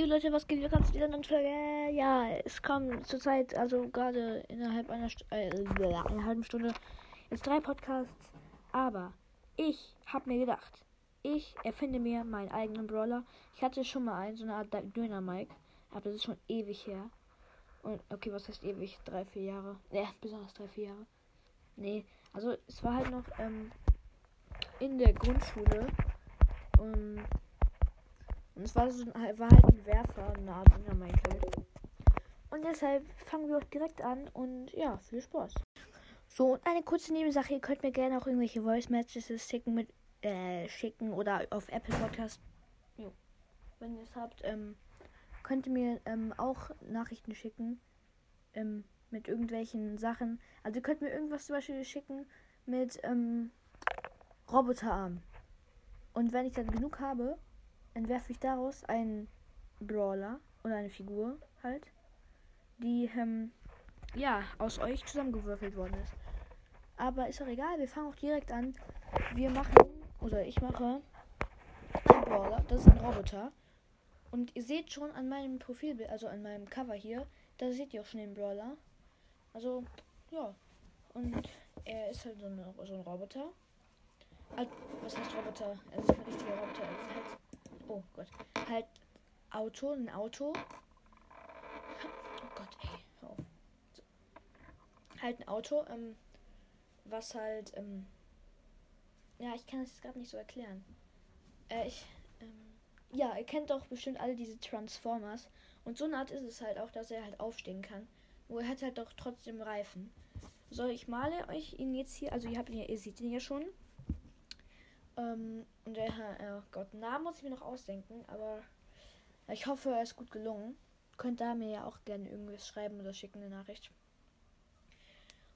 Jo Leute, was geht? Willkommen zu dieser neuen Folge. Ja, es kommen zurzeit, also gerade innerhalb einer, St äh, einer halben Stunde, jetzt drei Podcasts. Aber ich habe mir gedacht, ich erfinde mir meinen eigenen Brawler. Ich hatte schon mal einen, so eine Art Döner-Mike. Aber das ist schon ewig her. Und, okay, was heißt ewig? Drei, vier Jahre. Ja, besonders drei, vier Jahre. Nee, also es war halt noch ähm, in der Grundschule. Und und es war, so, war halt ein Werfer, eine Art Michael. Und deshalb fangen wir auch direkt an und ja, viel Spaß. So, und eine kurze Nebensache, ihr könnt mir gerne auch irgendwelche Voice Messages schicken mit äh, schicken oder auf Apple Podcast. Jo. Wenn ihr es habt, ähm, könnt ihr mir ähm, auch Nachrichten schicken. Ähm, mit irgendwelchen Sachen. Also ihr könnt mir irgendwas zum Beispiel schicken mit ähm, Roboterarm. Und wenn ich dann genug habe, entwerfe ich daraus einen Brawler oder eine Figur halt, die ähm, ja aus euch zusammengewürfelt worden ist. Aber ist doch egal, wir fangen auch direkt an. Wir machen, oder ich mache einen Brawler, das ist ein Roboter. Und ihr seht schon an meinem Profilbild, also an meinem Cover hier, da seht ihr auch schon den Brawler. Also, ja. Und er ist halt so, eine, so ein Roboter. Also, was heißt Roboter? Er ist ein richtiger Roboter. Er ist halt Oh Gott. Halt Auto, ein Auto. Oh Gott, ey. Oh. So. Halt ein Auto, ähm, was halt, ähm, ja, ich kann es gerade nicht so erklären. Äh, ich, ähm, ja, ihr kennt doch bestimmt alle diese Transformers. Und so eine Art ist es halt auch, dass er halt aufstehen kann. Nur er hat halt doch trotzdem Reifen. So, ich male euch ihn jetzt hier, also ihr habt ihn ja, ihr seht ihn ja schon. Ähm, und der, oh Gott, Namen muss ich mir noch ausdenken, aber ich hoffe, er ist gut gelungen. Könnt da mir ja auch gerne irgendwas schreiben oder schicken, eine Nachricht.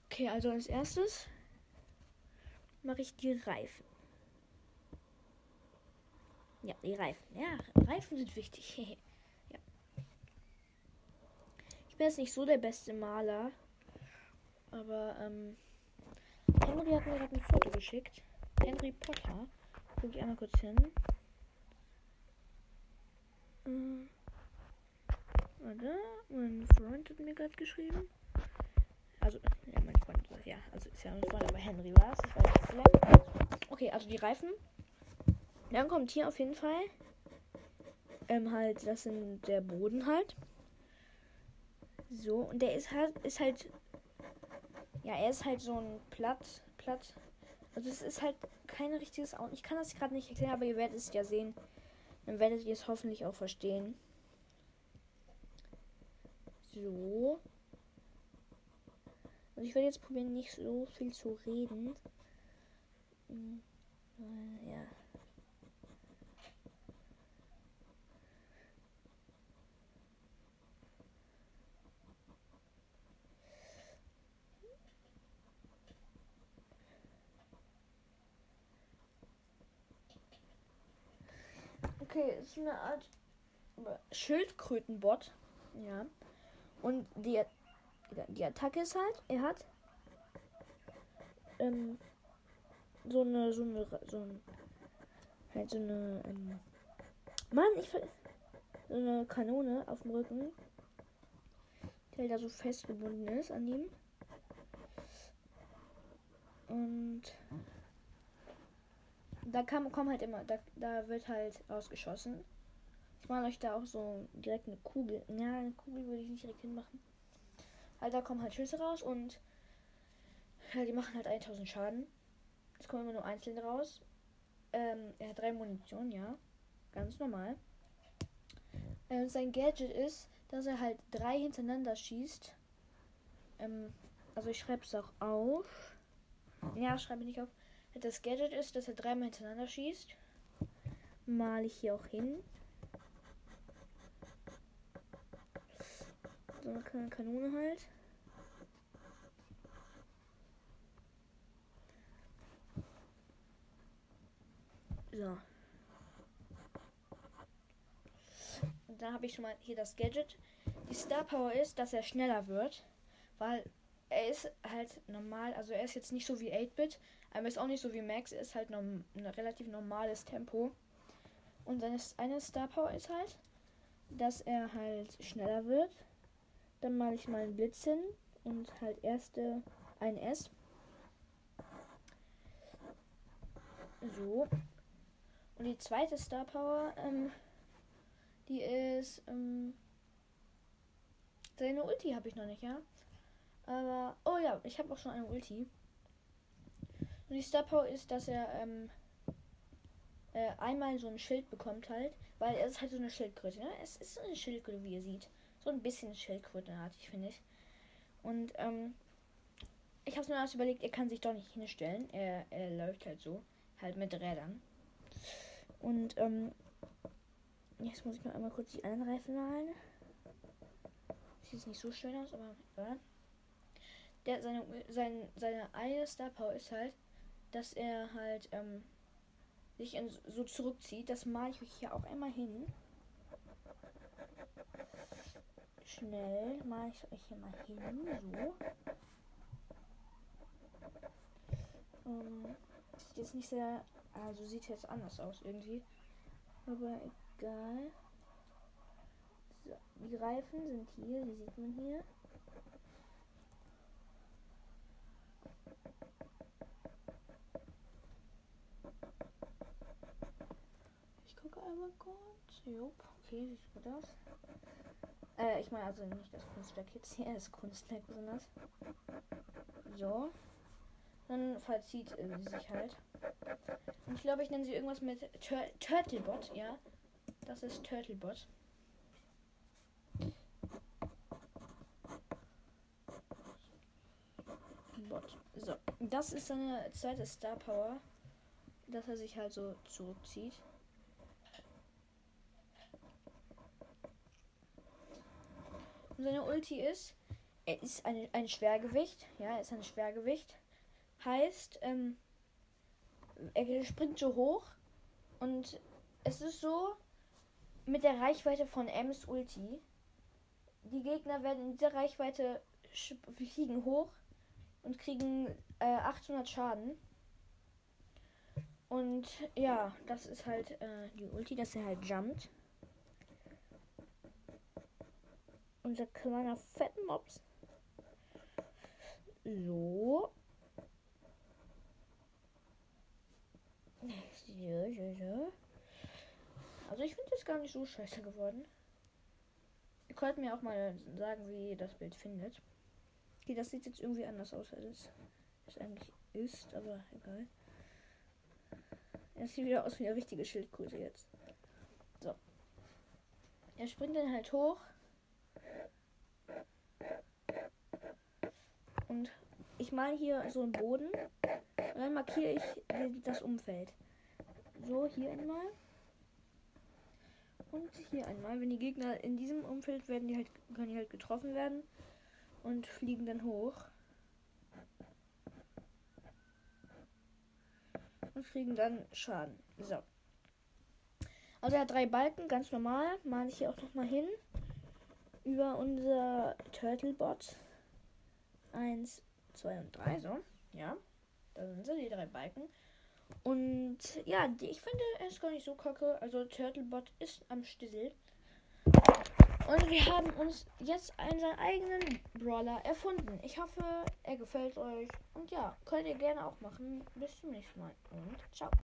Okay, also als erstes mache ich die Reifen. Ja, die Reifen. Ja, Reifen sind wichtig. ja. Ich bin jetzt nicht so der beste Maler, aber ähm, Henry hat mir gerade ein Foto geschickt. Henry Potter. Guck ich einmal kurz hin. Äh, warte, mein Freund hat mir gerade geschrieben. Also, ja, mein Freund, ja, also ist ja mein Freund, aber Henry war es. Okay, also die Reifen. Dann kommt hier auf jeden Fall ähm, halt, das sind der Boden halt. So, und der ist halt, ist halt, ja, er ist halt so ein Platt, Platt, also es ist halt kein richtiges Auto. Ich kann das gerade nicht erklären, aber ihr werdet es ja sehen. Dann werdet ihr es hoffentlich auch verstehen. So. Also ich werde jetzt probieren, nicht so viel zu reden. Hm, ja. Okay, ist eine Art Schildkrötenbot. Ja. Und die, die Attacke ist halt, er hat ähm, so eine, so eine, so ein, halt so eine, ähm, Mann, ich so eine Kanone auf dem Rücken, die halt da so festgebunden ist an ihm. Und da kann, kommen halt immer, da, da wird halt ausgeschossen. Ich mache euch da auch so direkt eine Kugel. Ja, eine Kugel würde ich nicht direkt hinmachen. Halt, da kommen halt Schüsse raus und ja, die machen halt 1000 Schaden. Es kommen immer nur einzeln raus. Ähm, er hat drei Munition, ja. Ganz normal. Äh, sein Gadget ist, dass er halt drei hintereinander schießt. Ähm, also ich schreibe es auch auf. Ja, schreibe ich nicht auf. Das Gadget ist, dass er dreimal hintereinander schießt. Male ich hier auch hin. So eine Kanone halt. So. Und dann habe ich schon mal hier das Gadget. Die Star Power ist, dass er schneller wird, weil er ist halt normal, also er ist jetzt nicht so wie 8-Bit, aber ist auch nicht so wie Max, er ist halt ein relativ normales Tempo. Und seine eine Star Power ist halt, dass er halt schneller wird. Dann male ich mal einen Blitz hin und halt erste ein S. So. Und die zweite Star Power, ähm, die ist, ähm, seine Ulti habe ich noch nicht, ja. Aber, oh ja, ich habe auch schon eine Ulti. Und die Star Power ist, dass er, ähm, äh, einmal so ein Schild bekommt halt, weil er ist halt so eine Schildkröte, ne? Es ist so eine Schildkröte, wie ihr seht. So ein bisschen Schildkrötenartig, finde ich. Und, ähm, ich habe mir erst überlegt, er kann sich doch nicht hinstellen. Er, er läuft halt so, halt mit Rädern. Und, ähm, jetzt muss ich noch einmal kurz die anderen Reifen malen. Sieht nicht so schön aus, aber ja. Der, seine, sein, seine eine Star Power ist halt, dass er halt, ähm, sich in, so zurückzieht. Das male ich euch hier auch einmal hin. Schnell male ich euch hier mal hin. So. Ähm, sieht jetzt nicht sehr. Also sieht jetzt anders aus irgendwie. Aber egal. So, die Reifen sind hier, die sieht man hier. einmal kurz. Jupp, okay, sieht gut aus. Äh, ich meine also nicht das Kunstwerk jetzt hier, das Kunstwerk besonders. So. Dann verzieht äh, sie sich halt. Und ich glaube, ich nenne sie irgendwas mit Tur Turtlebot, ja. Das ist Turtlebot. Bot. So, das ist seine zweite Star Power, dass er sich halt so zurückzieht. Und seine Ulti ist, er ist eine, ein Schwergewicht. Ja, er ist ein Schwergewicht. Heißt, ähm, er springt so hoch. Und es ist so, mit der Reichweite von Ms Ulti. Die Gegner werden in dieser Reichweite fliegen hoch und kriegen äh, 800 Schaden. Und ja, das ist halt äh, die Ulti, dass er halt jumpt. Unser kleiner Fettmops. So. Also ich finde es gar nicht so scheiße geworden. Ihr könnt mir auch mal sagen, wie ihr das Bild findet. Okay, das sieht jetzt irgendwie anders aus, als es eigentlich ist, aber egal. Es sieht wieder aus wie eine richtige Schildkröte jetzt. So. Er springt dann halt hoch. Und ich male hier so einen Boden. Und dann markiere ich das Umfeld. So, hier einmal. Und hier einmal. Wenn die Gegner in diesem Umfeld werden, die halt, können die halt getroffen werden. Und fliegen dann hoch. Und kriegen dann Schaden. So. Also er hat drei Balken, ganz normal. Male ich hier auch noch mal hin. Über unser Turtlebot. 1, 2 und 3, so. Ja. Da sind sie, die drei Balken. Und ja, die, ich finde, er ist gar nicht so kacke. Also Turtlebot ist am Stissel. Und wir haben uns jetzt einen eigenen Brawler erfunden. Ich hoffe, er gefällt euch. Und ja, könnt ihr gerne auch machen. Bis zum nächsten Mal und ciao.